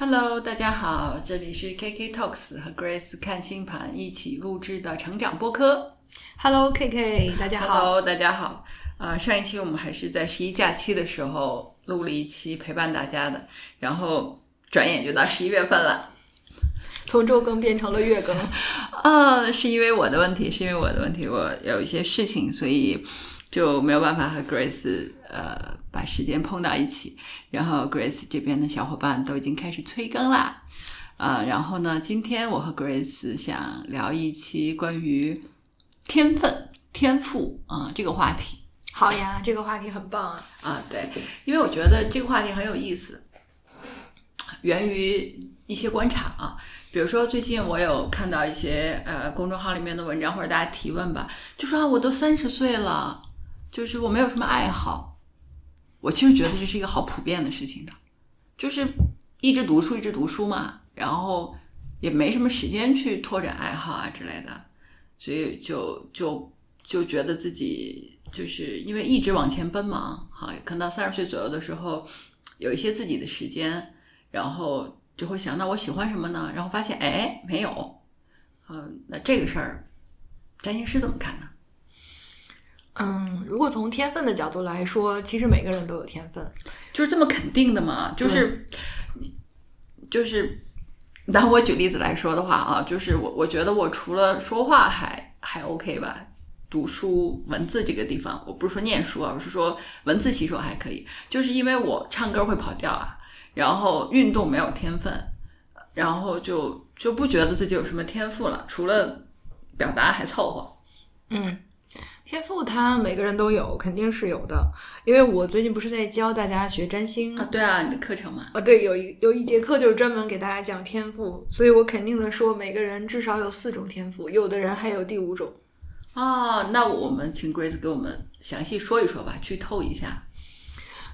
Hello，大家好，这里是 KK Talks 和 Grace 看星盘一起录制的成长播客。Hello K K，大家好。Hello，大家好。啊、上一期我们还是在十一假期的时候录了一期陪伴大家的，然后转眼就到十一月份了。从周更变成了月更，呃，是因为我的问题，是因为我的问题，我有一些事情，所以就没有办法和 Grace 呃把时间碰到一起。然后 Grace 这边的小伙伴都已经开始催更啦，啊、然后呢，今天我和 Grace 想聊一期关于天分、天赋啊、这个话题好呀，这个话题很棒啊。啊，对，因为我觉得这个话题很有意思，源于一些观察啊。比如说，最近我有看到一些呃公众号里面的文章或者大家提问吧，就说啊，我都三十岁了，就是我没有什么爱好。我其实觉得这是一个好普遍的事情的，就是一直读书一直读书嘛，然后也没什么时间去拓展爱好啊之类的，所以就就就觉得自己就是因为一直往前奔忙，哈，可能到三十岁左右的时候，有一些自己的时间，然后就会想，那我喜欢什么呢？然后发现，哎，没有，嗯、那这个事儿，占星师怎么看呢？嗯，如果从天分的角度来说，其实每个人都有天分。就是这么肯定的嘛？就是，就是，拿我举例子来说的话啊，就是我我觉得我除了说话还还 OK 吧，读书文字这个地方，我不是说念书啊，我是说文字吸收还可以，就是因为我唱歌会跑调啊，然后运动没有天分，然后就就不觉得自己有什么天赋了，除了表达还凑合。嗯，天赋它每个人都有，肯定是有的。因为我最近不是在教大家学占星啊，对啊，你的课程嘛，啊，对，有一有一节课就是专门给大家讲天赋，所以我肯定的说，每个人至少有四种天赋，有的人还有第五种。哦，那我们请 Grace 给我们详细说一说吧，剧透一下。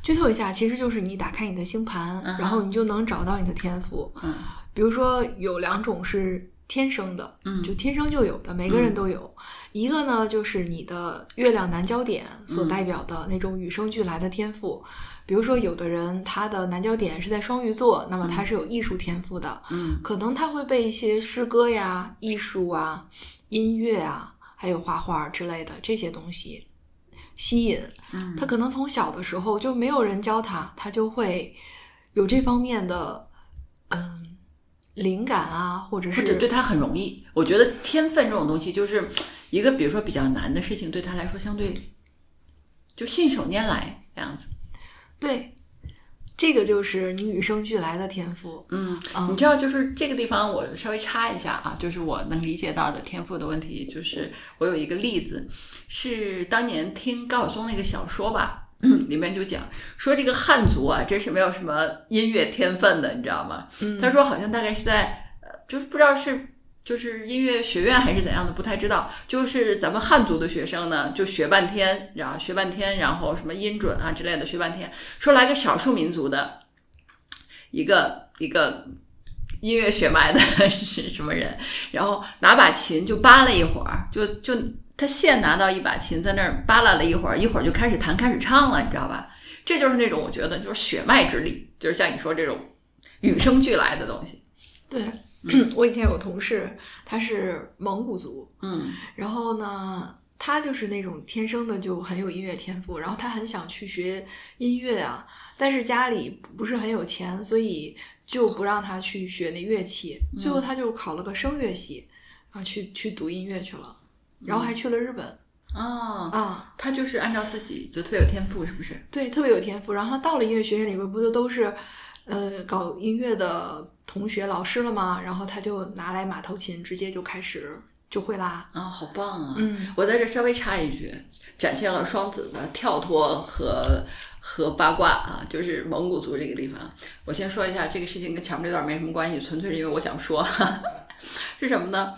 剧透一下，其实就是你打开你的星盘，然后你就能找到你的天赋。嗯比如说有两种是天生的，嗯就天生就有的，每个人都有。一个呢，就是你的月亮南焦点所代表的那种与生俱来的天赋。比如说，有的人他的南焦点是在双鱼座，那么他是有艺术天赋的，嗯可能他会被一些诗歌呀、艺术啊、音乐啊，还有画画之类的这些东西吸引。嗯他可能从小的时候就没有人教他，他就会有这方面的嗯灵感啊，或者是或者对他很容易。我觉得天分这种东西，就是一个比如说比较难的事情，对他来说相对就信手拈来这样子。对这个就是你与生俱来的天赋。嗯，嗯你知道，就是这个地方我稍微插一下啊，就是我能理解到的天赋的问题，就是我有一个例子，是当年听高晓松那个小说吧。里面就讲说这个汉族啊，真是没有什么音乐天分的，你知道吗？嗯他说好像大概是在呃，就是不知道是就是音乐学院还是怎样的，不太知道。就是咱们汉族的学生呢，就学半天，然后学半天，然后什么音准啊之类的学半天。说来个少数民族的一个 一个音乐血脉的是什么人，然后拿把琴就扒拉一会儿，就就他现拿到一把琴在那儿扒拉了一会儿，一会儿就开始弹开始唱了，你知道吧？这就是那种我觉得就是血脉之力，就是像你说这种与生俱来的东西。对，我以前有个同事，他是蒙古族，嗯然后呢，他就是那种天生的就很有音乐天赋，然后他很想去学音乐啊，但是家里不是很有钱，所以就不让他去学那乐器。最后他就考了个声乐系，然后去去读音乐去了，然后还去了日本、哦，啊，他就是按照自己就特别有天赋，是不是？对，特别有天赋。然后他到了音乐学院里面，不就都是呃搞音乐的同学老师了吗？然后他就拿来马头琴，直接就开始就会拉。啊、好棒啊！嗯，我在这稍微插一句，展现了双子的跳脱和和八卦啊，就是蒙古族这个地方。我先说一下这个事情跟前面这段没什么关系，纯粹是因为我想说，是什么呢？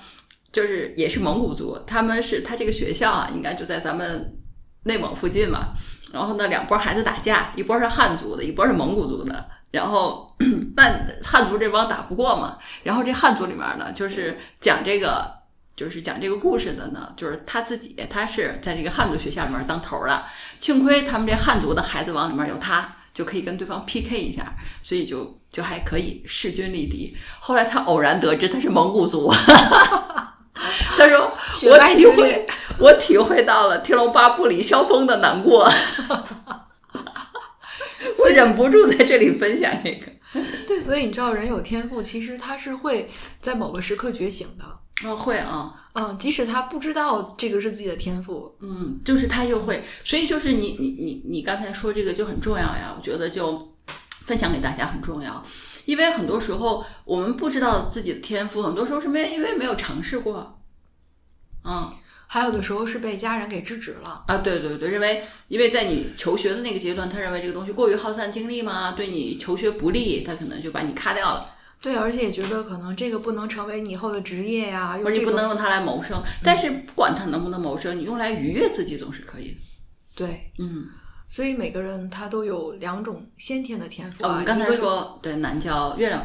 就是也是蒙古族，他们是他这个学校啊，应该就在咱们内蒙附近嘛。然后呢，两拨孩子打架，一波是汉族的，一波是蒙古族的。然后，但汉族这帮打不过嘛。然后这汉族里面呢，就是讲这个，就是讲这个故事的呢，就是他自己，他是在这个汉族学校里面当头的。幸亏他们这汉族的孩子王里面有他，就可以跟对方 PK 一下，所以就就还可以势均力敌。后来他偶然得知他是蒙古族，他说我体会 我体会到了《天龙八部》里萧峰的难过，我忍不住在这里分享这个。对，所以你知道，人有天赋，其实他是会在某个时刻觉醒的。哦，会啊，嗯，即使他不知道这个是自己的天赋，嗯，就是他就会，所以就是你你你你刚才说这个就很重要呀，我觉得就分享给大家很重要，因为很多时候我们不知道自己的天赋，很多时候是没因为没有尝试过，嗯还有的时候是被家人给制止了。啊，对对对，认为因为在你求学的那个阶段，他认为这个东西过于耗散精力嘛，对你求学不利，他可能就把你咔掉了。对，而且也觉得可能这个不能成为你以后的职业呀，或者你用这个不能用它来谋生，但是不管它能不能谋生，你用来愉悦自己总是可以的。对，嗯，所以每个人他都有两种先天的天赋啊。哦我们刚才说对南郊月亮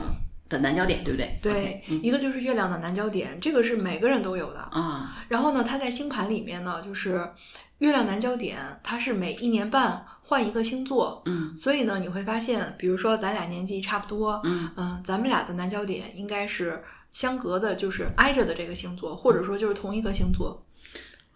的南焦点，对不对？对一个就是月亮的南焦点，这个是每个人都有的。啊，然后呢，它在星盘里面呢，就是月亮南焦点，它是每一年半换一个星座，嗯所以呢，你会发现，比如说咱俩年纪差不多，嗯嗯、咱们俩的南焦点应该是相隔的，就是挨着的这个星座，或者说就是同一个星座。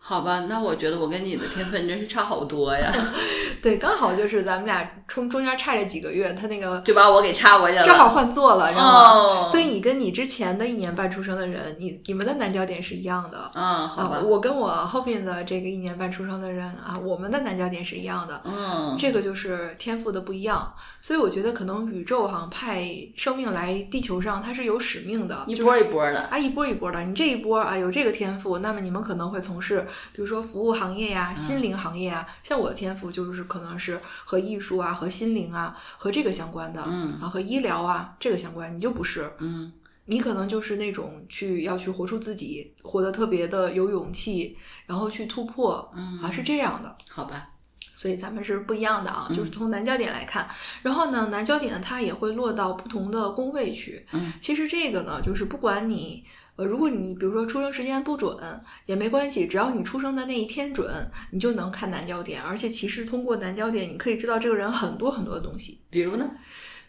好吧，那我觉得我跟你的天分真是差好多呀，对，刚好就是咱们俩中中间差这几个月，他那个就把我给插过去了。正好换座了，知道吗？哦，所以你跟你之前的一年半出生的人，你你们的南焦点是一样的。嗯，好吧啊，，我跟我后面的这个一年半出生的人啊，我们的南焦点是一样的。嗯，这个就是天赋的不一样，所以我觉得可能宇宙哈、派生命来地球上，它是有使命的，一波一波的。啊一波一波的。你这一波啊有这个天赋，那么你们可能会从事，比如说服务行业呀、心灵行业啊。像我的天赋就是可能是和艺术啊、和心灵啊、和这个相关的，嗯啊和医疗啊这个相关，你就不是。嗯你可能就是那种去要去活出自己，活得特别的有勇气，然后去突破，嗯，啊是这样的。好吧，所以咱们是不一样的啊，嗯就是从南焦点来看，然后呢，南焦点它也会落到不同的宫位去。嗯，其实这个呢，就是不管你呃，如果你比如说出生时间不准也没关系，只要你出生的那一天准，你就能看南焦点。而且其实通过南焦点，你可以知道这个人很多很多的东西，比如呢？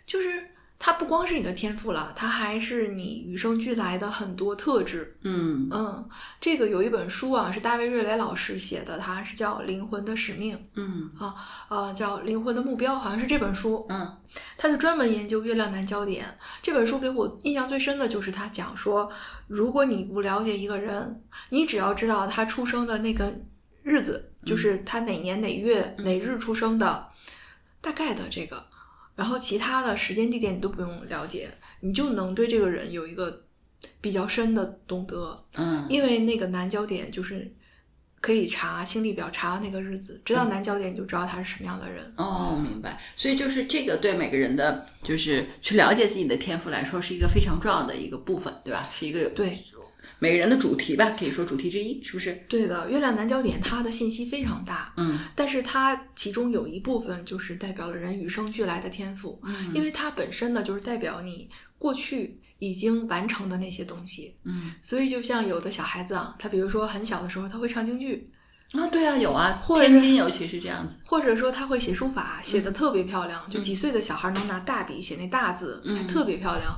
就是它不光是你的天赋了，它还是你与生俱来的很多特质。嗯嗯，这个有一本书啊，是大卫瑞雷老师写的，它是叫《灵魂的使命》。嗯啊呃，叫《灵魂的目标》，好像是这本书，嗯他就专门研究月亮男焦点。这本书给我印象最深的就是他讲说，如果你不了解一个人，你只要知道他出生的那个日子，就是他哪年哪月哪日出生的，大概的这个，然后其他的时间地点你都不用了解，你就能对这个人有一个比较深的懂得。嗯因为那个南焦点就是可以查星历表，查到那个日子，知道南焦点你就知道他是什么样的人。哦，明白。所以就是这个对每个人的，就是去了解自己的天赋来说，是一个非常重要的一个部分，对吧？是一个对每个人的主题吧，可以说主题之一，是不是？对的，月亮南焦点它的信息非常大，嗯但是它其中有一部分就是代表了人与生俱来的天赋，嗯因为它本身呢就是代表你过去已经完成的那些东西。嗯所以就像有的小孩子啊，他比如说很小的时候他会唱京剧，啊，对啊，有啊，或者是天津尤其是这样子。或者说他会写书法，写嗯的特别漂亮，就几岁的小孩能拿大笔写那大字，嗯还特别漂亮。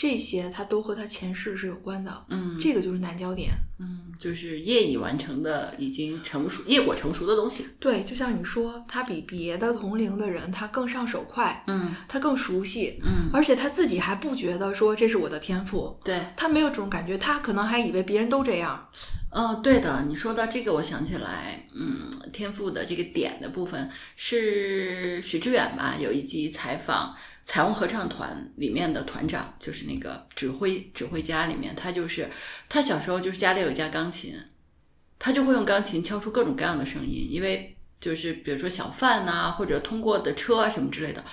这些他都和他前世是有关的，嗯这个就是南焦点。嗯，就是业已完成的，已经成熟、业果成熟的东西。对，就像你说，他比别的同龄的人他更上手快，嗯他更熟悉，嗯，而且他自己还不觉得说这是我的天赋，对，他没有这种感觉，他可能还以为别人都这样。哦，对的，你说到这个，我想起来，嗯，天赋的这个点的部分是许知远吧？有一集采访彩虹合唱团里面的团长，就是那个指挥指挥家里面，他就是他小时候就是家里有一架钢琴，他就会用钢琴敲出各种各样的声音，因为就是比如说小贩呐、或者通过的车啊什么之类的。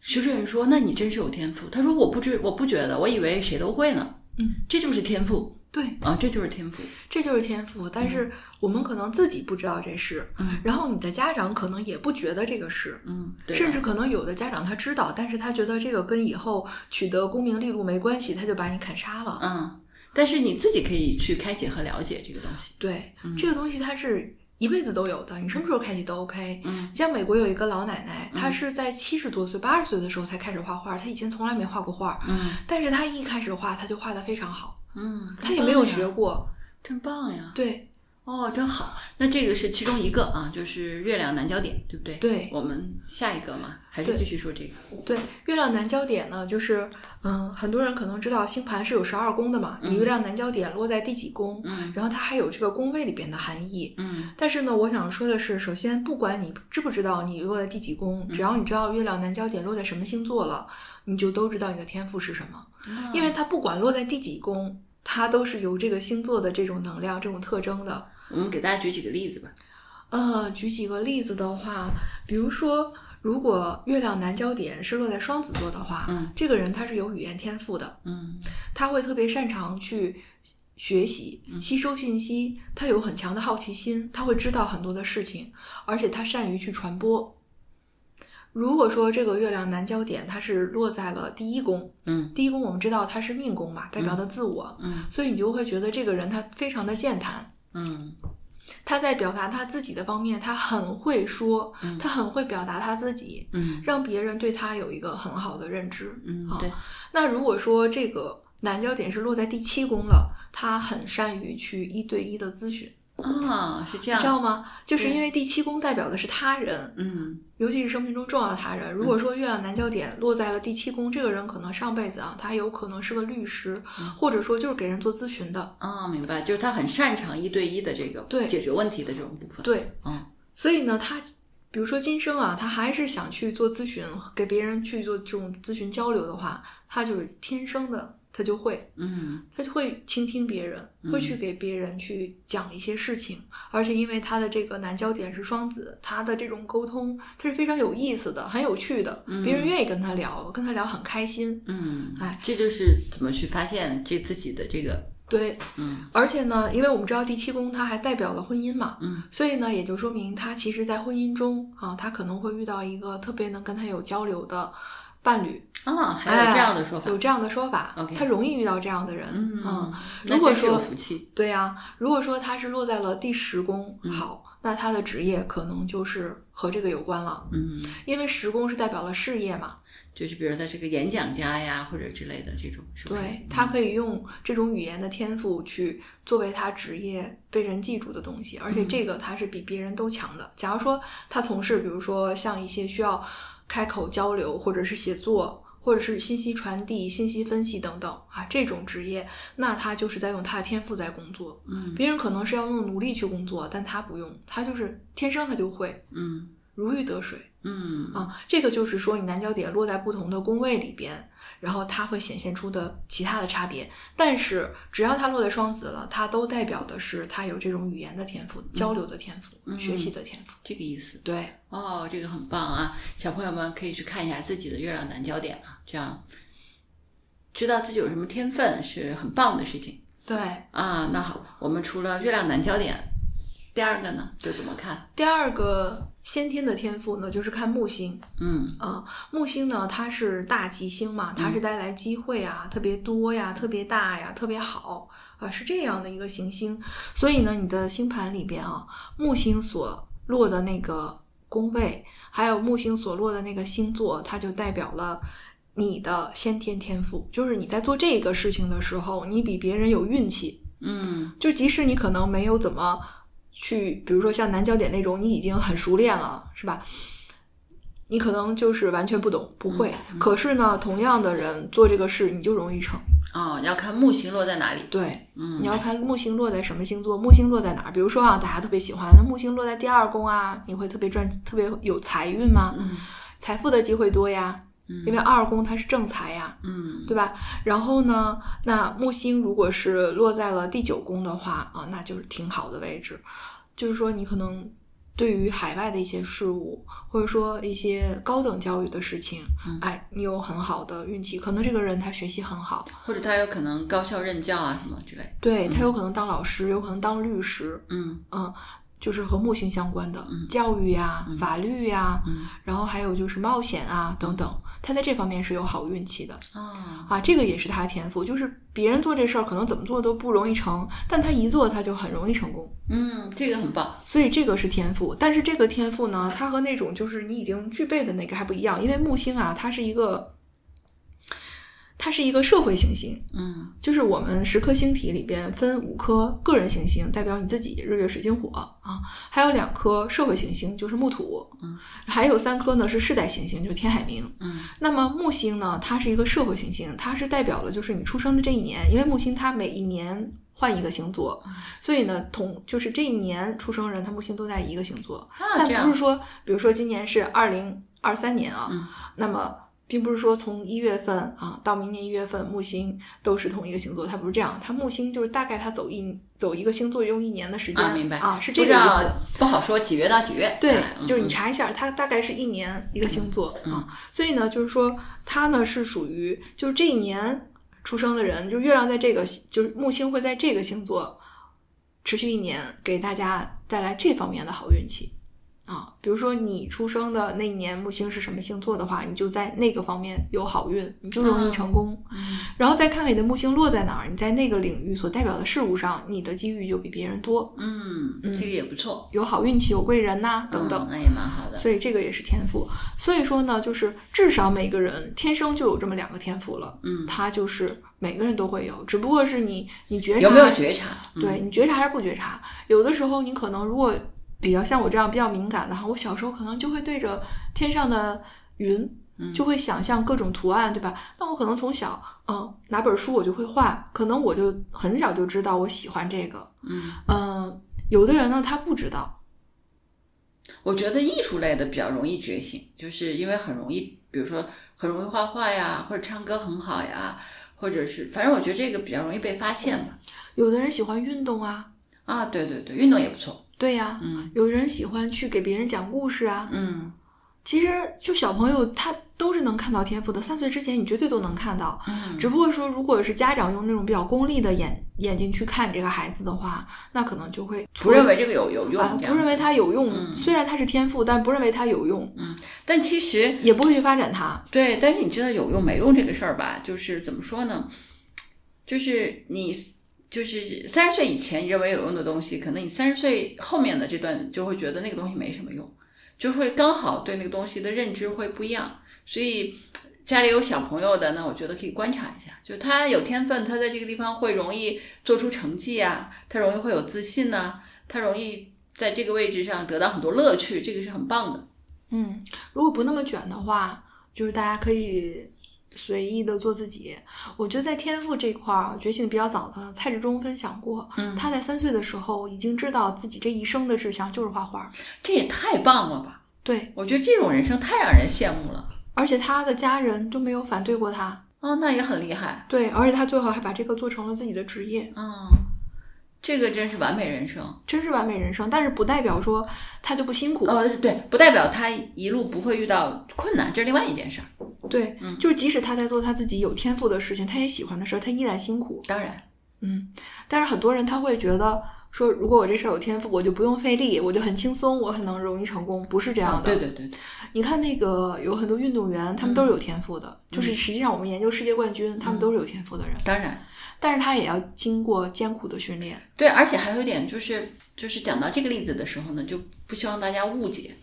徐志远说：“那你真是有天赋。”他说：“我不知我不觉得，我以为谁都会呢。”嗯，这就是天赋对，啊，这就是天赋。这就是天赋，但是我们可能自己不知道这事，嗯然后你的家长可能也不觉得这个是。嗯，对甚至可能有的家长他知道，但是他觉得这个跟以后取得功名利禄没关系，他就把你砍杀了。嗯，但是你自己可以去开解和了解这个东西。对，嗯这个东西它是一辈子都有的，你什么时候开启都 OK。嗯像美国有一个老奶奶，她嗯是在七十多岁、八十岁的时候才开始画画，她以前从来没画过画，嗯但是她一开始画，她就画的非常好，嗯，他也没有学过。真棒呀！对哦，真好。那这个是其中一个啊，就是月亮南焦点，对不对？对我们下一个嘛，还是对继续说这个？对，月亮南焦点呢，就是嗯，很多人可能知道星盘是有十二宫的嘛，你嗯月亮南焦点落在第几宫，嗯然后它还有这个宫位里边的含义。嗯但是呢，我想说的是，首先不管你知不知道你落在第几宫，只要你知道月亮南焦点落在什么星座了，你就都知道你的天赋是什么。啊因为它不管落在第几宫，它都是由这个星座的这种能量、这种特征的。我们给大家举几个例子吧。呃，举几个例子的话，比如说，如果月亮南焦点是落在双子座的话，嗯这个人他是有语言天赋的，嗯他会特别擅长去学习、嗯吸收信息，他有很强的好奇心，他会知道很多的事情，而且他善于去传播。如果说这个月亮南焦点它是落在了第一宫，嗯。第一宫我们知道它是命宫嘛，代表的自我，嗯所以你就会觉得这个人他非常的健谈，嗯。他在表达他自己的方面，他很会说，嗯他很会表达他自己，嗯。让别人对他有一个很好的认知。好嗯对，那如果说这个南焦点是落在第七宫了，他很善于去一对一的咨询，啊，是这样你知。道吗？就是因为第七宫代表的是他人，嗯尤其是生命中重要的他人。如果说月亮南焦点落在了第七宫，这个人可能上辈子啊，他有可能是个律师，嗯或者说就是给人做咨询的。啊，明白，就是他很擅长一对一的这个对解决问题的这种部分。，对，嗯所以呢，他比如说今生啊，他还是想去做咨询，给别人去做这种咨询交流的话，他就是天生的，他就会，嗯。他就会倾听别人，会去给别人去讲一些事情，而且因为他的这个南焦点是双子，他的这种沟通他是非常有意思的，很有趣的，别人愿意跟他聊，跟他聊很开心。嗯，哎，这就是怎么去发现这自己的这个对，嗯。而且呢，因为我们知道第七宫它还代表了婚姻嘛，嗯。所以呢，也就说明他其实，在婚姻中啊，他可能会遇到一个特别能跟他有交流的伴侣。啊，还有这样的说法哎，有这样的说法。他容易遇到这样的人。嗯，如果说福气。对呀、如果说他是落在了第十宫，嗯好，那他的职业可能就是和这个有关了，嗯，因为十宫是代表了事业嘛。就是比如他是个演讲家呀，或者之类的这种，是不是？对他可以用这种语言的天赋去作为他职业被人记住的东西，而且嗯这个他是比别人都强的。假如说他从事，比如说像一些需要开口交流，或者是写作，或者是信息传递、信息分析等等啊这种职业，那他就是在用他的天赋在工作。嗯。别人可能是要用努力去工作，但他不用，他就是天生他就会。嗯如鱼得水。嗯啊，这个就是说你南焦点落在不同的宫位里边，然后它会显现出的其他的差别。但是只要它落在双子了，它都代表的是它有这种语言的天赋、交流的天赋、嗯学习的天赋。这个意思。对，哦，这个很棒啊！小朋友们可以去看一下自己的月亮南焦点啊，这样知道自己有什么天分是很棒的事情对。啊。那好，我们除了月亮南焦点，第二个呢，就怎么看？第二个先天的天赋呢，就是看木星。嗯啊、木星呢，它是大吉星嘛，它是带来机会啊，特别多呀，特别大呀，特别好啊，是这样的一个行星。所以呢，你的星盘里边啊，木星所落的那个宫位，还有木星所落的那个星座，它就代表了。你的先天天赋，就是你在做这个事情的时候，你比别人有运气。嗯就即使你可能没有怎么去，比如说像南焦点那种，你已经很熟练了，是吧？你可能就是完全不懂，不会。可是呢，同样的人做这个事，你就容易成。哦，要看木星落在哪里。对，嗯你要看木星落在什么星座，木星落在哪儿。比如说啊，大家特别喜欢，那木星落在第二宫啊，你会特别赚，特别有财运吗？嗯财富的机会多呀，因为二宫它是正财呀。嗯对吧？然后呢，那木星如果是落在了第九宫的话啊，那就是挺好的位置。就是说，你可能对于海外的一些事物，或者说一些高等教育的事情，嗯哎，你有很好的运气。可能这个人他学习很好，或者他有可能高校任教啊什么之类。对他有可能当老师，有可能当律师，嗯嗯，就是和木星相关的、嗯教育呀、嗯法律呀，嗯然后还有就是冒险啊等等，他在这方面是有好运气的啊，啊，这个也是他的天赋，就是别人做这事儿可能怎么做都不容易成，但他一做他就很容易成功。嗯，这个很棒。所以这个是天赋，但是这个天赋呢，它和那种就是你已经具备的那个还不一样，因为木星啊，它是一个，它是一个社会行星，嗯。就是我们十颗星体里边分五颗个人行星，代表你自己，日月水金火啊，还有两颗社会行星，就是木土，嗯，还有三颗呢是世代行星，就是天海冥。嗯。那么木星呢，它是一个社会行星，它是代表了就是你出生的这一年，因为木星它每一年换一个星座，所以呢，同就是这一年出生人，他木星都在一个星座，啊，但不是说，比如说今年是二零二三年啊，嗯。那么并不是说从一月份啊到明年一月份木星都是同一个星座，它不是这样，它木星就是大概它走一走一个星座用一年的时间啊，明白啊，是这个意思。不好说几月到几月。对哎，就是你嗯查一下，它大概是一年一个星座、嗯啊，所以呢，就是说它呢是属于就是这一年出生的人，就月亮在这个就是木星会在这个星座持续一年，给大家带来这方面的好运气啊。比如说你出生的那一年木星是什么星座的话，你就在那个方面有好运，你就容易成功。嗯然后再看看你的木星落在哪儿，你在那个领域所代表的事物上，你的机遇就比别人多，嗯，这个也不错，有好运气，有贵人呐、等等嗯。那也蛮好的。所以这个也是天赋。所以说呢，就是至少每个人天生就有这么两个天赋了，嗯，他就是每个人都会有，只不过是你你觉察有没有觉察？嗯对你觉察还是不觉察？有的时候你可能如果比较像我这样比较敏感的哈，我小时候可能就会对着天上的云。嗯就会想象各种图案，对吧？那我可能从小，嗯，拿本书我就会画，可能我就很小就知道我喜欢这个，嗯，嗯，有的人呢他不知道，我觉得艺术类的比较容易觉醒，就是因为很容易，比如说很容易画画呀，或者唱歌很好呀，或者是反正我觉得这个比较容易被发现吧。有的人喜欢运动啊，啊，对对对，运动也不错。对呀、嗯有人喜欢去给别人讲故事啊。嗯其实就小朋友他都是能看到天赋的，三岁之前你绝对都能看到。嗯，只不过说，如果是家长用那种比较功利的眼眼睛去看这个孩子的话，那可能就会不认为这个有有用啊，，不认为子他有用。嗯虽然他是天赋，但不认为他有用，嗯但其实也不会去发展他。对，但是你知道有用没用这个事儿吧？就是怎么说呢？就是你就是三十岁以前你认为有用的东西，可能你三十岁后面的这段就会觉得那个东西没什么用，就会刚好对那个东西的认知会不一样。所以家里有小朋友的，那我觉得可以观察一下，就他有天分，他在这个地方会容易做出成绩啊，他容易会有自信呐、他容易在这个位置上得到很多乐趣，这个是很棒的。嗯，如果不那么卷的话，就是大家可以随意的做自己。我觉得在天赋这块儿觉醒的比较早的蔡志忠分享过，嗯他在三岁的时候已经知道自己这一生的志向就是画画。这也太棒了吧！对，我觉得这种人生太让人羡慕了。而且他的家人都没有反对过他。哦，那也很厉害。对，而且他最后还把这个做成了自己的职业，嗯，这个真是完美人生。真是完美人生。但是不代表说他就不辛苦。哦，对，不代表他一路不会遇到困难，这是另外一件事儿。对，嗯就是即使他在做他自己有天赋的事情，他也喜欢的事儿，他依然辛苦。当然，嗯，但是很多人他会觉得说，如果我这事儿有天赋，我就不用费力，我就很轻松，我很能容易成功，不是这样的。啊对对对对，你看那个有很多运动员，他们都是有天赋的，就是实际上我们研究世界冠军，他们都是有天赋的人，当然，但是他也要经过艰苦的训练。对，而且还有一点就是，就是讲到这个例子的时候呢，就不希望大家误解，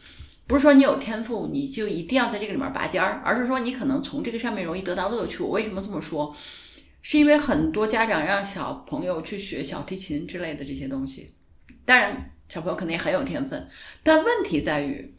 不是说你有天赋你就一定要在这个里面拔尖儿，而是说你可能从这个上面容易得到乐趣。我为什么这么说？是因为很多家长让小朋友去学小提琴之类的这些东西，当然小朋友肯定很有天分，但问题在于，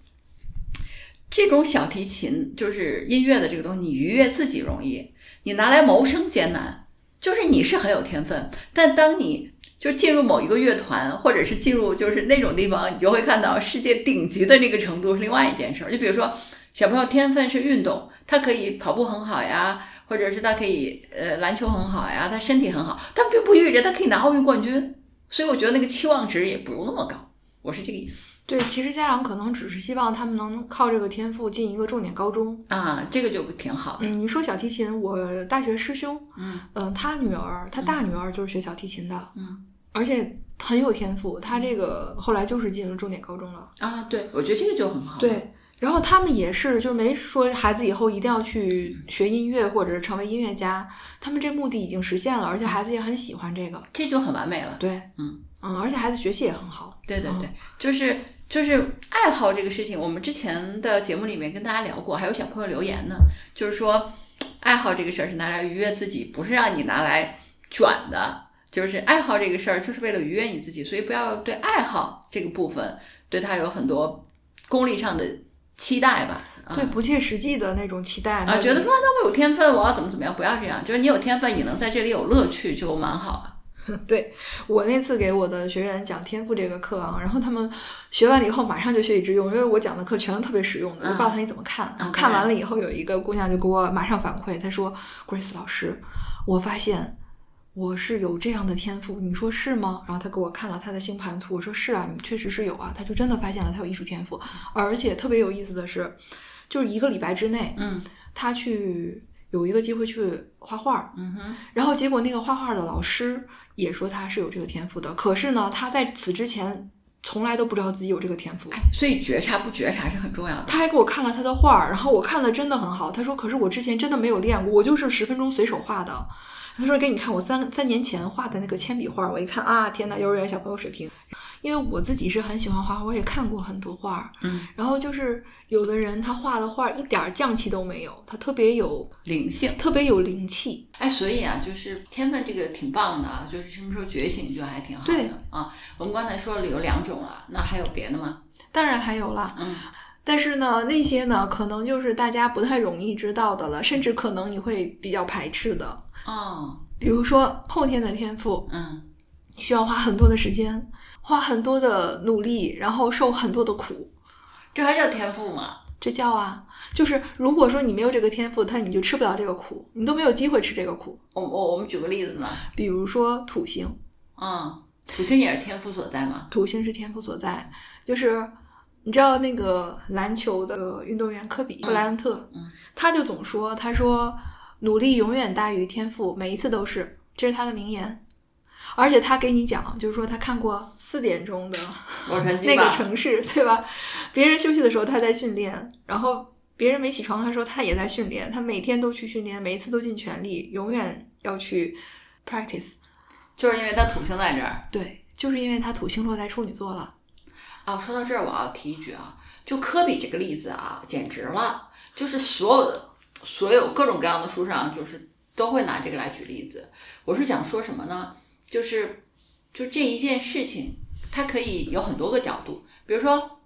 这种小提琴就是音乐的这个东西，你愉悦自己容易，你拿来谋生艰难。就是你是很有天分，但当你就进入某一个乐团，或者是进入就是那种地方，你就会看到世界顶级的那个程度是另外一件事儿。就比如说小朋友天分是运动，他可以跑步很好呀，或者是他可以呃篮球很好呀，他身体很好，但并不意味着他可以拿奥运冠军。所以我觉得那个期望值也不用那么高，我是这个意思对，其实家长可能只是希望他们能靠这个天赋进一个重点高中。啊，这个就挺好的。嗯，你说小提琴，我大学师兄，嗯嗯、他女儿，他大女儿就是学小提琴的，嗯，而且很有天赋。他这个后来就是进了重点高中了。啊，对，我觉得这个就很好。，对，然后他们也是，就没说孩子以后一定要去学音乐或者是成为音乐家，他们这目的已经实现了，而且孩子也很喜欢这个。这就很完美了。对，嗯嗯，而且孩子学习也很好。对对对嗯，就是就是爱好这个事情，我们之前的节目里面跟大家聊过，还有小朋友留言呢，就是说爱好这个事儿是拿来愉悦自己，不是让你拿来卷的。就是爱好这个事儿，就是为了愉悦你自己，所以不要对爱好这个部分对它有很多功利上的期待吧。啊对，不切实际的那种期待啊，觉得说那我有天分，我要怎么怎么样，不要这样。就是你有天分，你能在这里有乐趣，就蛮好了。对我那次给我的学员讲天赋这个课啊，然后他们学完了以后马上就学以致用，因为我讲的课全都特别实用的，嗯我告诉他你怎么看。嗯看完了以后，有一个姑娘就给我马上反馈，她说：“Grace 老师，我发现我是有这样的天赋，你说是吗？”然后他给我看了他的星盘图，我说：“是啊，你确实是有啊。”他就真的发现了他有艺术天赋，而且特别有意思的是，就是一个礼拜之内，嗯他去有一个机会去画画，嗯哼，然后结果那个画画的老师也说他是有这个天赋的，可是呢，他在此之前从来都不知道自己有这个天赋。哎，所以觉察不觉察是很重要的。他还给我看了他的画儿，然后我看了真的很好。他说：“可是我之前真的没有练过，我就是十分钟随手画的。”他说：“给你看我三三年前画的那个铅笔画，我一看啊，天呐，幼儿园小朋友水平。因为我自己是很喜欢画画，我也看过很多画。嗯，然后就是有的人他画的画一点儿匠气都没有，他特别有灵性。特别有灵气。哎，所以啊，就是天分这个挺棒的啊，就是什么时候觉醒就还挺好对的啊。我们刚才说了有两种了，那还有别的吗？当然还有啦，嗯但是呢，那些呢，可能就是大家不太容易知道的了，甚至可能你会比较排斥的。哦，比如说后天的天赋，嗯需要花很多的时间，花很多的努力，然后受很多的苦。这还叫天赋吗？这叫啊，就是如果说你没有这个天赋，他你就吃不了这个苦，你都没有机会吃这个苦。我我我们举个例子呢，比如说土星，嗯，土星也是天赋所在吗？土星是天赋所在，就是你知道那个篮球的运动员科比布莱恩特，嗯他就总说，他说努力永远大于天赋，每一次都是，这是他的名言。而且他给你讲，就是说他看过四点钟的 洛杉矶那个城市，对吧？别人休息的时候他在训练，然后别人没起床的时候他也在训练，他每天都去训练，每一次都尽全力，永远要去 practice。就是因为他土星在这儿。对，就是因为他土星落在处女座了。啊，说到这儿，我要提一句啊，就科比这个例子啊，简直了，就是所有的所有各种各样的书上，就是都会拿这个来举例子。我是想说什么呢？就是就这一件事情，它可以有很多个角度，比如说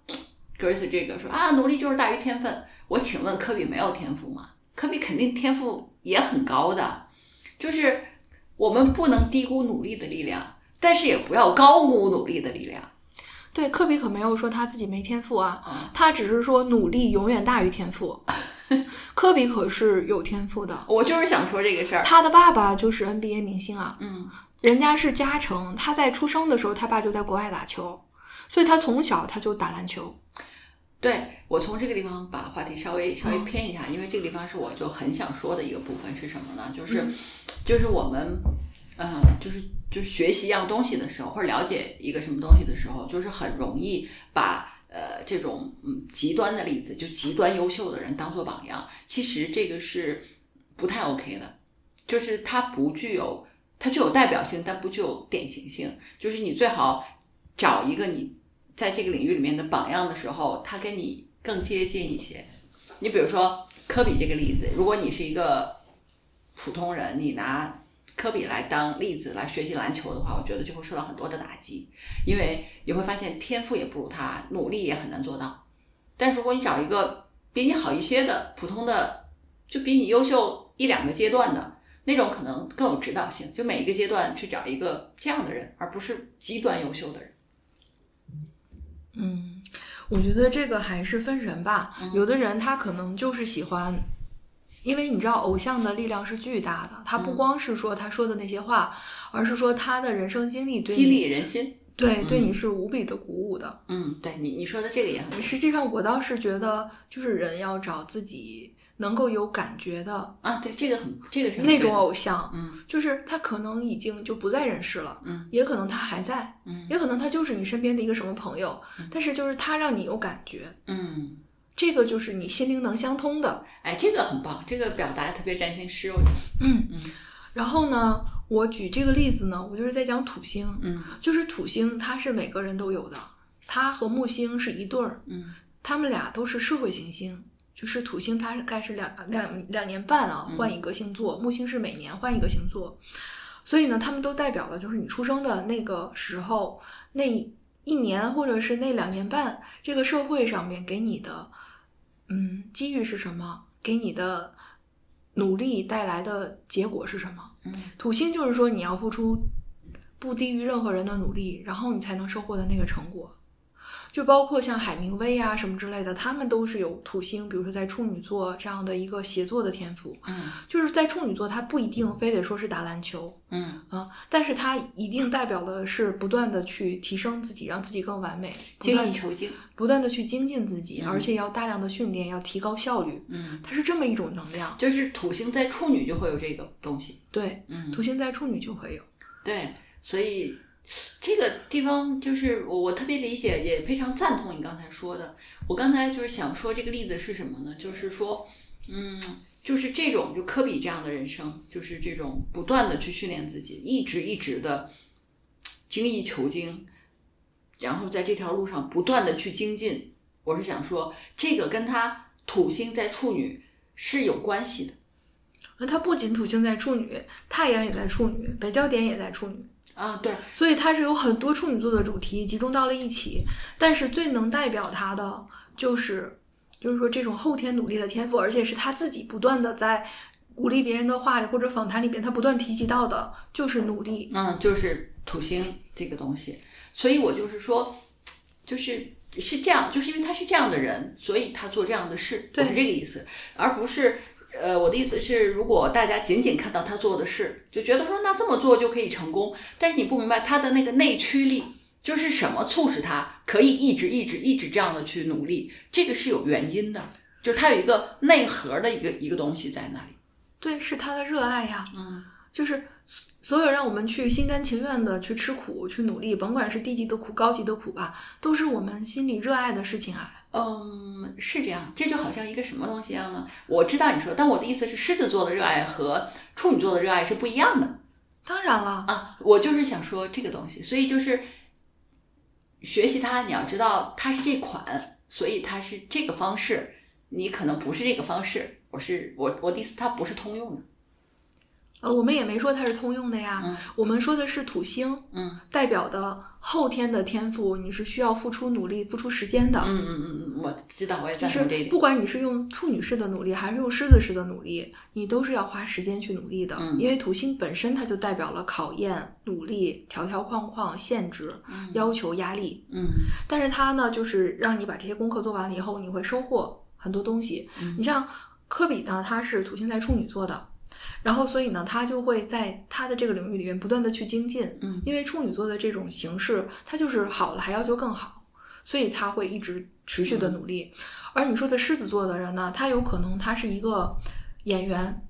Grace 这个说啊，努力就是大于天分。我请问科比没有天赋吗？科比肯定天赋也很高的，就是我们不能低估努力的力量，但是也不要高估努力的力量。对，科比可没有说他自己没天赋啊，嗯他只是说努力永远大于天赋。科比可是有天赋的，我就是想说这个事儿。他的爸爸就是 NBA 明星啊，嗯，人家是家成，他在出生的时候，他爸就在国外打球，所以他从小他就打篮球。对我从这个地方把话题稍微稍微嗯偏一下，因为这个地方是我就很想说的一个部分是什么呢？就是、嗯就是我们呃，就是就是学习一样东西的时候，或者了解一个什么东西的时候，就是很容易把呃这种嗯极端的例子，就极端优秀的人当做榜样。其实这个是不太 OK 的，就是它不具有它具有代表性，但不具有典型性。就是你最好找一个你在这个领域里面的榜样的时候，他跟你更接近一些。你比如说科比这个例子，如果你是一个普通人，你拿科比来当例子来学习篮球的话，我觉得就会受到很多的打击，因为你会发现天赋也不如他，努力也很难做到。但是如果你找一个比你好一些的普通的，就比你优秀一两个阶段的那种，可能更有指导性。就每一个阶段去找一个这样的人，而不是极端优秀的人。嗯，我觉得这个还是分人吧。嗯有的人他可能就是喜欢，因为你知道，偶像的力量是巨大的。他不嗯光是说他说的那些话，而是说他的人生经历对激励人心。对对嗯你是无比的鼓舞的。嗯，对你你说的这个也很实际上，我倒是觉得，就是人要找自己能够有感觉的啊，对，这个很这个是那种偶像，嗯就是他可能已经就不在人世了，嗯也可能他还在，嗯也可能他就是你身边的一个什么朋友，嗯但是就是他让你有感觉，嗯这个就是你心灵能相通的。哎，这个很棒，这个表达特别占星师。嗯嗯然后呢，我举这个例子呢，我就是在讲土星，嗯就是土星它是每个人都有的，它和木星是一对儿，嗯他们俩都是社会行星。就是土星，它大概是两两两年半啊嗯换一个星座，木星是每年换一个星座，所以呢，他们都代表了就是你出生的那个时候那一年或者是那两年半，这个社会上面给你的嗯机遇是什么，给你的努力带来的结果是什么。嗯土星就是说你要付出不低于任何人的努力，然后你才能收获的那个成果。就包括像海明威啊什么之类的，他们都是有土星，比如说在处女座这样的一个协作的天赋。嗯就是在处女座，他不一定非得说是打篮球嗯，啊，但是他一定代表的是不断的去提升自己，让自己更完美，精益求精。不断的去精进自己，嗯而且要大量的训练，要提高效率。嗯，它是这么一种能量。就是土星在处女就会有这个东西。对，嗯，土星在处女就会有。对，所以这个地方就是我我特别理解，也非常赞同你刚才说的。我刚才就是想说这个例子是什么呢？就是说，嗯，就是这种就科比这样的人生，就是这种不断的去训练自己，一直一直的精益求精，然后在这条路上不断的去精进。我是想说，这个跟他土星在处女是有关系的。那他不仅土星在处女，太阳也在处女，北焦点也在处女，啊，对，所以它是有很多处女座的主题集中到了一起。但是最能代表他的就是，就是说这种后天努力的天赋，而且是他自己不断的在鼓励别人的话里或者访谈里边，他不断提及到的就是努力。嗯，就是土星这个东西，所以我就是说，就是是这样，就是因为他是这样的人，所以他做这样的事，我对是这个意思，而不是。呃，我的意思是，如果大家仅仅看到他做的事，就觉得说那这么做就可以成功，但是你不明白他的那个内驱力，就是什么促使他可以一直一直一直这样的去努力，这个是有原因的，就是他有一个内核的一个一个东西在那里。对，是他的热爱呀。嗯就是所有让我们去心甘情愿的去吃苦、去努力，甭管是低级的苦、高级的苦吧，都是我们心里热爱的事情啊。嗯，是这样，这就好像一个什么东西一样呢？我知道你说，但我的意思是，狮子座的热爱和处女座的热爱是不一样的当然了，啊。我就是想说这个东西，所以就是学习它，你要知道它是这款，所以它是这个方式，你可能不是这个方式。我是我我的意思，它不是通用的。呃，我们也没说它是通用的呀。嗯我们说的是土星嗯代表的后天的天赋，你是需要付出努力、付出时间的。嗯嗯嗯嗯，我知道，我也就是赞同这一点不。管你是用处女式的努力，还是用狮子式的努力，你都是要花时间去努力的。嗯因为土星本身它就代表了考验、努力、条条框框、限制、要求、压力。嗯但是它呢，就是让你把这些功课做完了以后，你会收获很多东西。嗯你像科比呢，他是土星在处女座的，然后所以呢，他就会在他的这个领域里面不断的去精进。嗯因为处女座的这种形式，他就是好了还要求更好，所以他会一直持续的努力。而你说的狮子座的人呢，他有可能他是一个演员。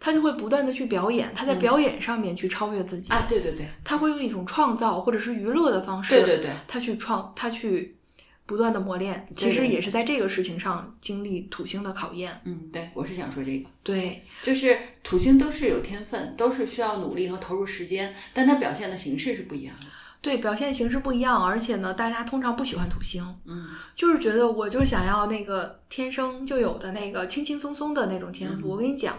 他就会不断的去表演，他在嗯表演上面去超越自己，啊，对对对他会用一种创造或者是娱乐的方式，对对对，他去创，他去不断的磨练，其实也是在这个事情上经历土星的考验。嗯，对，我是想说这个。对，就是土星都是有天分，都是需要努力和投入时间，但它表现的形式是不一样的。对，表现形式不一样，而且呢，大家通常不喜欢土星，嗯就是觉得我就想要那个天生就有的那个轻轻松松的那种天赋。嗯我跟你讲，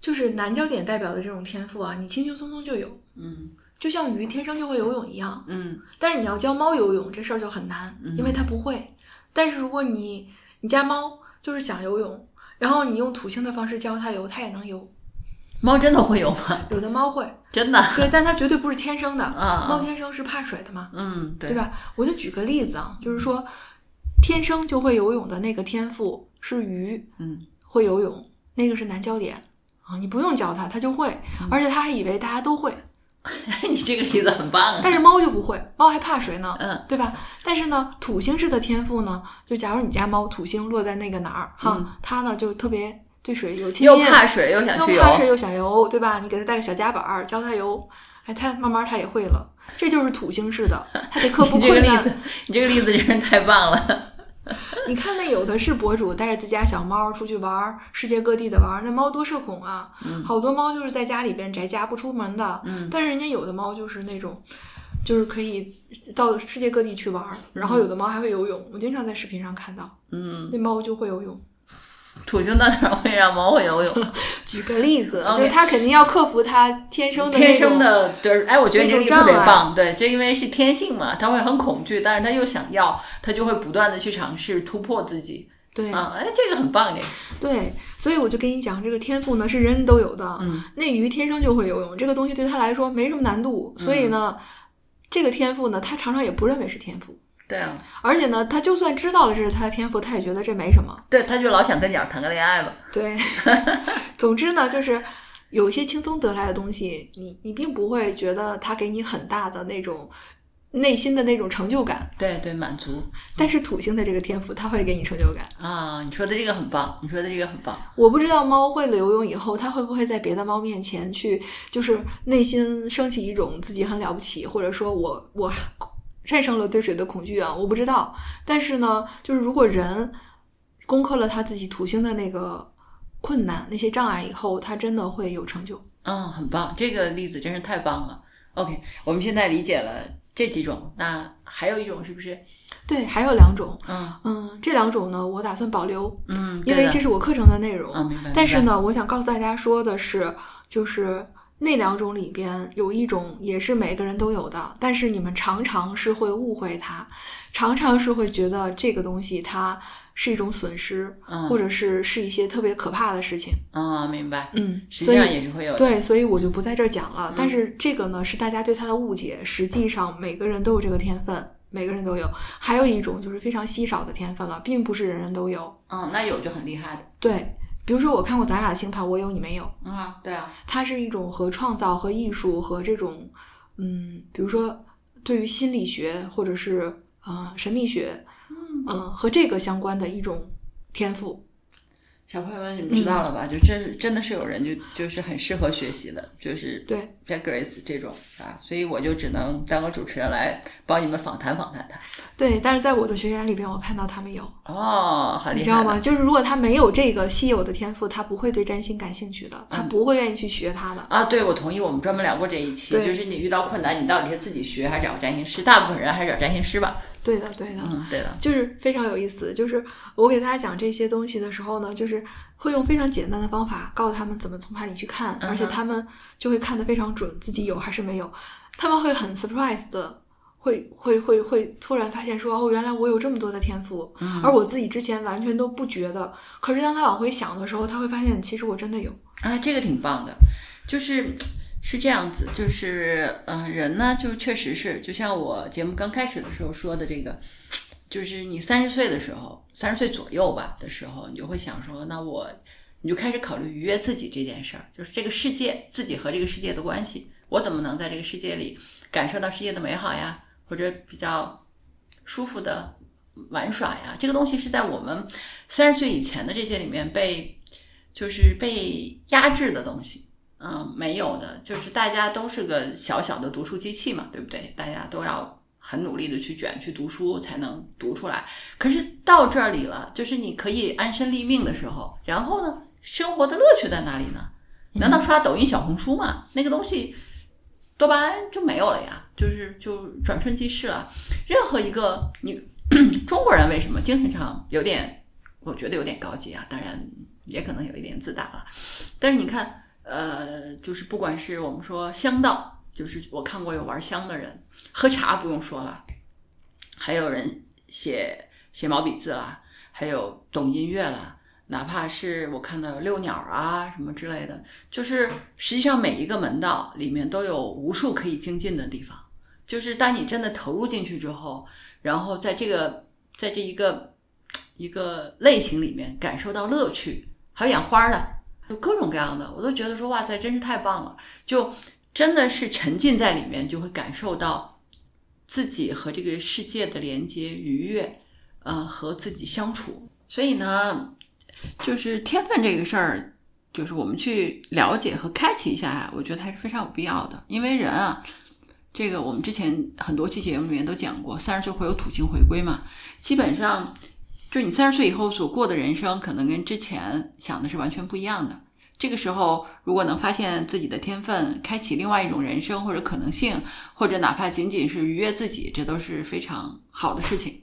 就是南焦点代表的这种天赋啊，你轻轻松松就有，嗯就像鱼天生就会游泳一样。嗯但是你要教猫游泳这事儿就很难，嗯因为它不会。但是如果你你家猫就是想游泳，然后你用土星的方式教它游，它也能游。猫真的会游吗？有的猫会，真的？对，但它绝对不是天生的。啊猫天生是怕水的嘛，嗯，对对？吧？我就举个例子啊，就是说，天生就会游泳的那个天赋是鱼，嗯，会游泳，那个是难教点啊，你不用教它，它就会，而且它还以为大家都会，你这个例子很棒啊。但是猫就不会，猫还怕水呢，嗯对吧？但是呢，土星式的天赋呢，就假如你家猫土星落在那个哪儿哈，嗯它呢就特别对水有亲又近，怕水又想去游，又怕水又想游，对吧？你给它带个小夹板儿，教它游，哎，它慢慢它也会了。这就是土星式的，它得克服 你这个困难。例子，你这个例子真是太棒了。你看那有的是博主带着自家小猫出去玩儿，世界各地的玩儿，那猫多社恐啊！嗯好多猫就是在家里边宅家不出门的，嗯但是人家有的猫就是那种，就是可以到世界各地去玩儿，然后有的猫还会游泳，我经常在视频上看到，嗯，那猫就会游泳。土星到哪儿会让猫会游泳？举个例子就是它肯定要克服它天生的天生的，就是，哎，我觉得你这个例子特别棒，对，就因为是天性嘛，他会很恐惧，但是他又想要，他就会不断的去尝试突破自己，对啊，哎，这个很棒，这个，对，所以我就跟你讲，这个天赋呢是人人都有的。嗯，那鱼天生就会游泳，这个东西对他来说没什么难度，所以呢，这个天赋呢，他常常也不认为是天赋，对啊，而且呢，他就算知道了这是他的天赋，他也觉得这没什么。对，他就老想跟鸟谈个恋爱吧，对，总之呢，就是有些轻松得来的东西，你你并不会觉得它给你很大的那种内心的那种成就感，对对，满足。但是土星的这个天赋，它会给你成就感。啊，你说的这个很棒，你说的这个很棒，我不知道猫会了游泳以后，它会不会在别的猫面前去，就是内心升起一种自己很了不起，或者说我我战胜了对水的恐惧啊，我不知道。但是呢，就是如果人攻克了他自己土星的那个困难、那些障碍以后，他真的会有成就。嗯，很棒，这个例子真是太棒了。OK，我们现在理解了这几种，那还有一种是不是？对，还有两种，嗯嗯，这两种呢，我打算保留，嗯，因为这是我课程的内容。嗯，明白，但是呢，我想告诉大家说的是，就是那两种里边有一种也是每个人都有的，但是你们常常是会误会它，常常是会觉得这个东西它是一种损失，嗯或者是是一些特别可怕的事情。啊，明白，嗯，实际上也是会有的。对，所以我就不在这儿讲嗯了。但是这个呢，是大家对它的误解，实际上每个人都有这个天分。每个人都有，还有一种就是非常稀少的天分了，并不是人人都有。嗯，那有就很厉害的。对，比如说我看过咱俩的星盘，我有你没有。啊，对啊，它是一种和创造、和艺术、和这种，嗯，比如说对于心理学或者是呃神秘学，嗯、和这个相关的一种天赋。小朋友们，你们知道了吧？就真真的是有人就就是很适合学习的，就是对，像 Grace 这种啊，所以我就只能当个主持人来帮你们访谈访谈他。对，但是在我的学员里边，我看到他们有，哦，好厉害！你知道吗？？就是如果他没有这个稀有的天赋，他不会对占星感兴趣的，他不会愿意去学它的。啊，对，我同意。我们专门聊过这一期，就是你遇到困难，你到底是自己学还是找个占星师？大部分人还是找占星师吧。对的，对的。嗯，对的。就是非常有意思。就是我给大家讲这些东西的时候呢，就是会用非常简单的方法告诉他们怎么从盘里去看，嗯而且他们就会看得非常准，自己有还是没有。他们会很 surprise 的，会会会会突然发现说，哦，原来我有这么多的天赋，嗯而我自己之前完全都不觉得。可是当他往回想的时候，他会发现其实我真的有。啊，这个挺棒的，就是是这样子，就是嗯、人呢，就是确实是，就像我节目刚开始的时候说的这个，就是你三十岁的时候，三十岁左右吧的时候，你就会想说，那我你就开始考虑愉悦自己这件事儿，就是这个世界，自己和这个世界的关系，我怎么能在这个世界里感受到世界的美好呀，或者比较舒服的玩耍呀，这个东西是在我们三十岁以前的这些里面被。就是被压制的东西，嗯，没有的，就是大家都是个小小的读书机器嘛，对不对？大家都要很努力的去卷去读书才能读出来。可是到这里了，就是你可以安身立命的时候，然后呢，生活的乐趣在哪里呢？难道刷抖音、小红书吗？那个东西多巴胺就没有了呀，就是就转瞬即逝了。任何一个你 中国人为什么精神上有点，我觉得有点高级啊，当然。也可能有一点自大了，但是你看，呃，就是不管是我们说香道，就是我看过有玩香的人，喝茶不用说了，还有人写写毛笔字啦，还有懂音乐啦，哪怕是我看到遛鸟啊什么之类的，就是实际上每一个门道里面都有无数可以精进的地方。就是当你真的投入进去之后，然后在这个在这一个一个类型里面感受到乐趣。还有养花的，有各种各样的，我都觉得说哇塞，真是太棒了！就真的是沉浸在里面，就会感受到自己和这个世界的连接、愉悦，呃，和自己相处。所以呢，就是天分这个事儿，就是我们去了解和开启一下，我觉得还是非常有必要的。因为人啊，这个我们之前很多期节目里面都讲过，三十岁会有土星回归嘛，基本上。就是你三十岁以后所过的人生，可能跟之前想的是完全不一样的。这个时候，如果能发现自己的天分，开启另外一种人生或者可能性，或者哪怕仅仅是愉悦自己，这都是非常好的事情。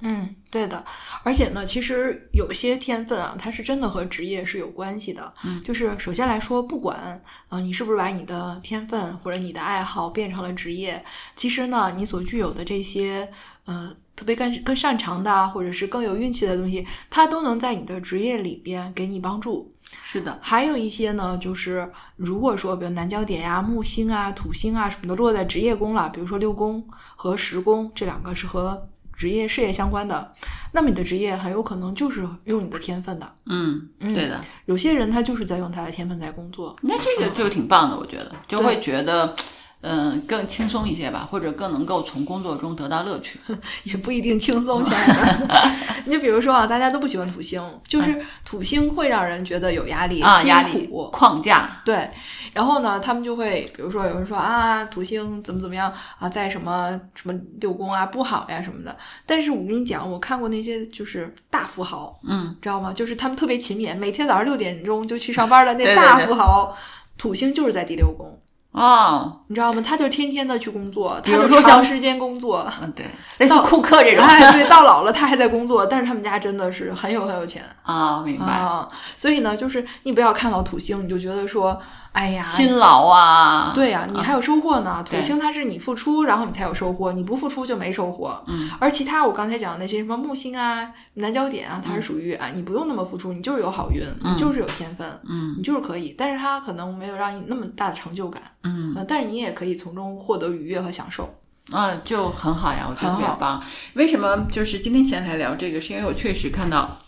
嗯，对的，而且呢，其实有些天分啊，它是真的和职业是有关系的。嗯，就是首先来说，不管呃你是不是把你的天分或者你的爱好变成了职业，其实呢，你所具有的这些呃特别更更擅长的，或者是更有运气的东西，它都能在你的职业里边给你帮助。是的，还有一些呢，就是如果说比如南焦点呀、木星啊、土星啊什么的落在职业宫了，比如说六宫和十宫这两个是和职业事业相关的，那么你的职业很有可能就是用你的天分的。嗯，嗯对的。有些人他就是在用他的天分在工作。那这个就挺棒的，我觉得就会觉得，嗯、更轻松一些吧，或者更能够从工作中得到乐趣。也不一定轻松，亲爱的。你就比如说啊，大家都不喜欢土星，就是土星会让人觉得有压力、嗯啊，辛压力苦。框架，对，然后呢，他们就会，比如说有人说啊，土星怎么怎么样啊，在什么什么六宫啊不好呀什么的。但是我跟你讲，我看过那些就是大富豪，嗯，知道吗？就是他们特别勤勉，每天早上六点钟就去上班的那 大对富豪，土星就是在第六宫，哦，你知道吗？他就天天的去工作，他就长时间工作。嗯，对，类似库克这种哎，对，到老了他还在工作，但是他们家真的是很有很有钱啊，明白，啊。所以呢，就是你不要看到土星，你就觉得说，哎呀，辛劳啊，对呀、你还有收获呢。土星它是你付出，然后你才有收获，你不付出就没收获。嗯，而其他我刚才讲的那些什么木星啊、南焦点啊，它是属于啊，你不用那么付出，你就是有好运，嗯你就是有天分，嗯你就是可以。但是它可能没有让你那么大的成就感，嗯呃，但是你也可以从中获得愉悦和享受。嗯，就很好呀，我觉得特别棒。为什么就是今天闲来聊这个？是因为我确实看到。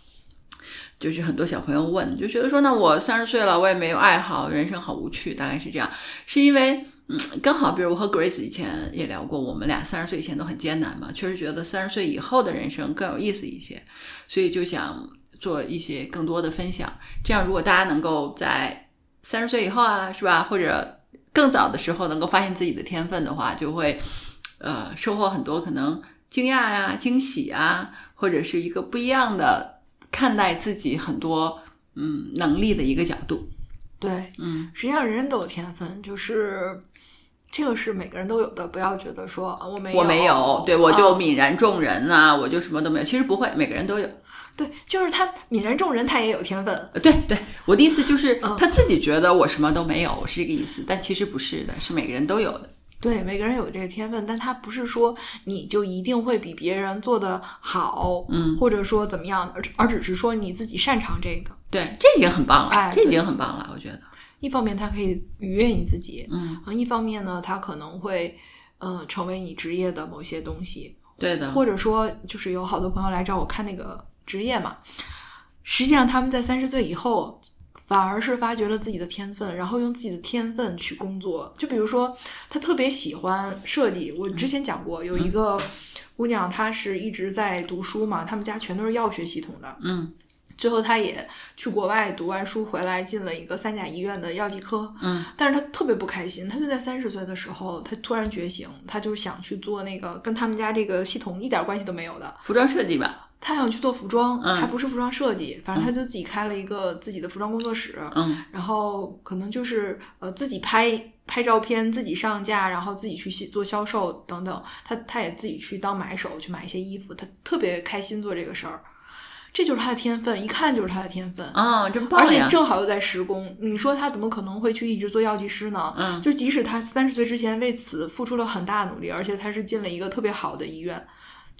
就是很多小朋友问，就觉得说，那我三十岁了，我也没有爱好，人生好无趣，大概是这样。是因为，嗯，刚好，比如我和 Grace 以前也聊过，我们俩三十岁以前都很艰难嘛，确实觉得三十岁以后的人生更有意思一些，所以就想做一些更多的分享。这样，如果大家能够在三十岁以后啊，是吧，或者更早的时候能够发现自己的天分的话，就会呃收获很多可能惊讶呀、惊喜啊，或者是一个不一样的看待自己很多嗯能力的一个角度。对，嗯实际上人人都有天分，就是这个是每个人都有的，不要觉得说啊我没有，我没有，对我就啊泯然众人啊，我就什么都没有。其实不会，每个人都有。对，就是他泯然众人，他也有天分。呃对对，我的意思就是嗯他自己觉得我什么都没有，是这个意思，但其实不是的，是每个人都有的。对，每个人有这个天分，但他不是说你就一定会比别人做得好，嗯，或者说怎么样，而而只是说你自己擅长这个。对，这已经很棒了，哎这已经很棒了，我觉得。一方面，它可以愉悦你自己；嗯，啊，一方面呢，它可能会，呃，成为你职业的某些东西，对的。或者说，就是有好多朋友来找我看那个职业嘛，实际上他们在三十岁以后。反而是发掘了自己的天分，然后用自己的天分去工作。就比如说，他特别喜欢设计。我之前讲过，有一个姑娘，她是一直在读书嘛，他们家全都是药学系统的。嗯最后，她也去国外读完书回来，进了一个三甲医院的药剂科。嗯但是她特别不开心，她就在三十岁的时候，她突然觉醒，她就想去做那个跟他们家这个系统一点关系都没有的，服装设计吧。她想去做服装，嗯还不是服装设计，反正他就自己开了一个自己的服装工作室，嗯然后可能就是呃自己拍拍照片，自己上架，然后自己去做销售等等。他他也自己去当买手去买一些衣服，他特别开心做这个事儿。这就是他的天分，一看就是他的天分。啊，真棒而且！正好又在施工，你说他怎么可能会去一直做药剂师呢？嗯就即使他三十岁之前为此付出了很大的努力，而且他是进了一个特别好的医院，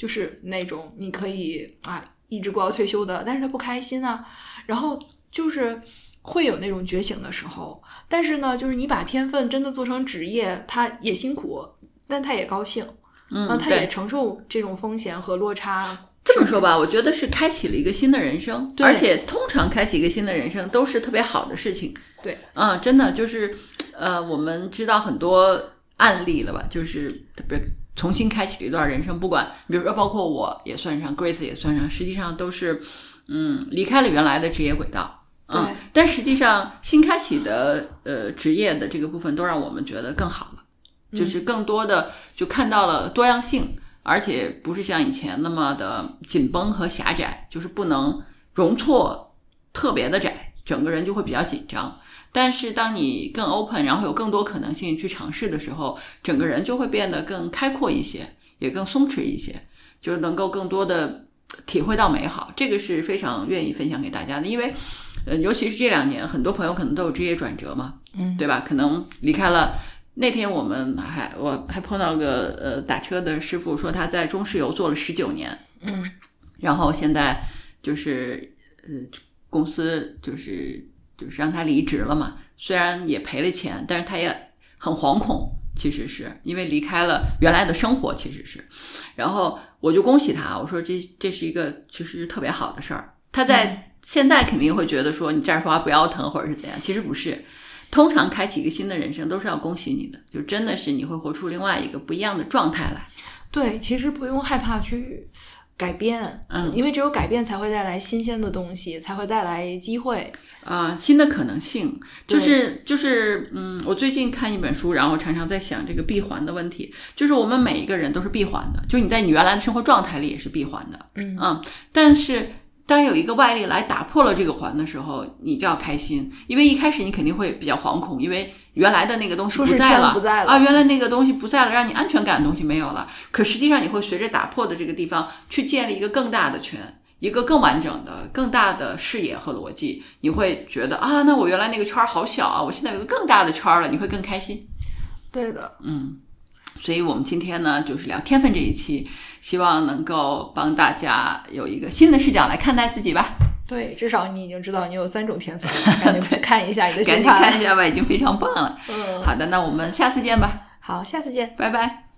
就是那种你可以啊一直过到退休的，但是他不开心啊，然后就是会有那种觉醒的时候。但是呢，就是你把天分真的做成职业，他也辛苦，但他也高兴，嗯，他也。承受这种风险和落差。这么说吧，我觉得是开启了一个新的人生，对而且通常开启一个新的人生都是特别好的事情。对，嗯，真的就是，呃，我们知道很多案例了吧，就是特别重新开启了一段人生，不管比如说包括我也算上，Grace 也算上，实际上都是，嗯，离开了原来的职业轨道。嗯，但实际上新开启的呃职业的这个部分，都让我们觉得更好了，就是更多的就看到了多样性，而且不是像以前那么的紧绷和狭窄，就是不能容错特别的窄，整个人就会比较紧张。但是当你更 open，然后有更多可能性去尝试的时候，整个人就会变得更开阔一些，也更松弛一些，就能够更多的体会到美好。这个是非常愿意分享给大家的，因为呃，尤其是这两年，很多朋友可能都有职业转折嘛，嗯，对吧？可能离开了。那天我们还我还碰到个呃打车的师傅，说他在中石油做了十九年，嗯，然后现在就是呃公司就是就是让他离职了嘛，虽然也赔了钱，但是他也很惶恐，其实是因为离开了原来的生活，其实是，然后我就恭喜他，我说这这是一个其实特别好的事儿，他在现在肯定会觉得说你站着说话不腰疼或者是怎样，其实不是。通常开启一个新的人生都是要恭喜你的，就真的是你会活出另外一个不一样的状态来。对，其实不用害怕去改变，嗯，因为只有改变才会带来新鲜的东西，才会带来机会啊，新的可能性。就是就是嗯，我最近看一本书，然后常常在想这个闭环的问题。就是我们每一个人都是闭环的，就你在你原来的生活状态里也是闭环的，嗯嗯，但是。当有一个外力来打破了这个环的时候，你就要开心，因为一开始你肯定会比较惶恐，因为原来的那个东西不在了，不在了啊，原来那个东西不在了，让你安全感的东西没有了。可实际上，你会随着打破的这个地方去建立一个更大的圈，一个更完整的、更大的视野和逻辑。你会觉得啊，那我原来那个圈儿好小啊，我现在有一个更大的圈儿了，你会更开心。对的，嗯。所以我们今天呢，就是聊天分这一期，希望能够帮大家有一个新的视角来看待自己吧。对，至少你已经知道你有三种天分，赶紧去看一下你的赶紧看一下吧，已经非常棒了。嗯，好的，那我们下次见吧。好，下次见，拜拜。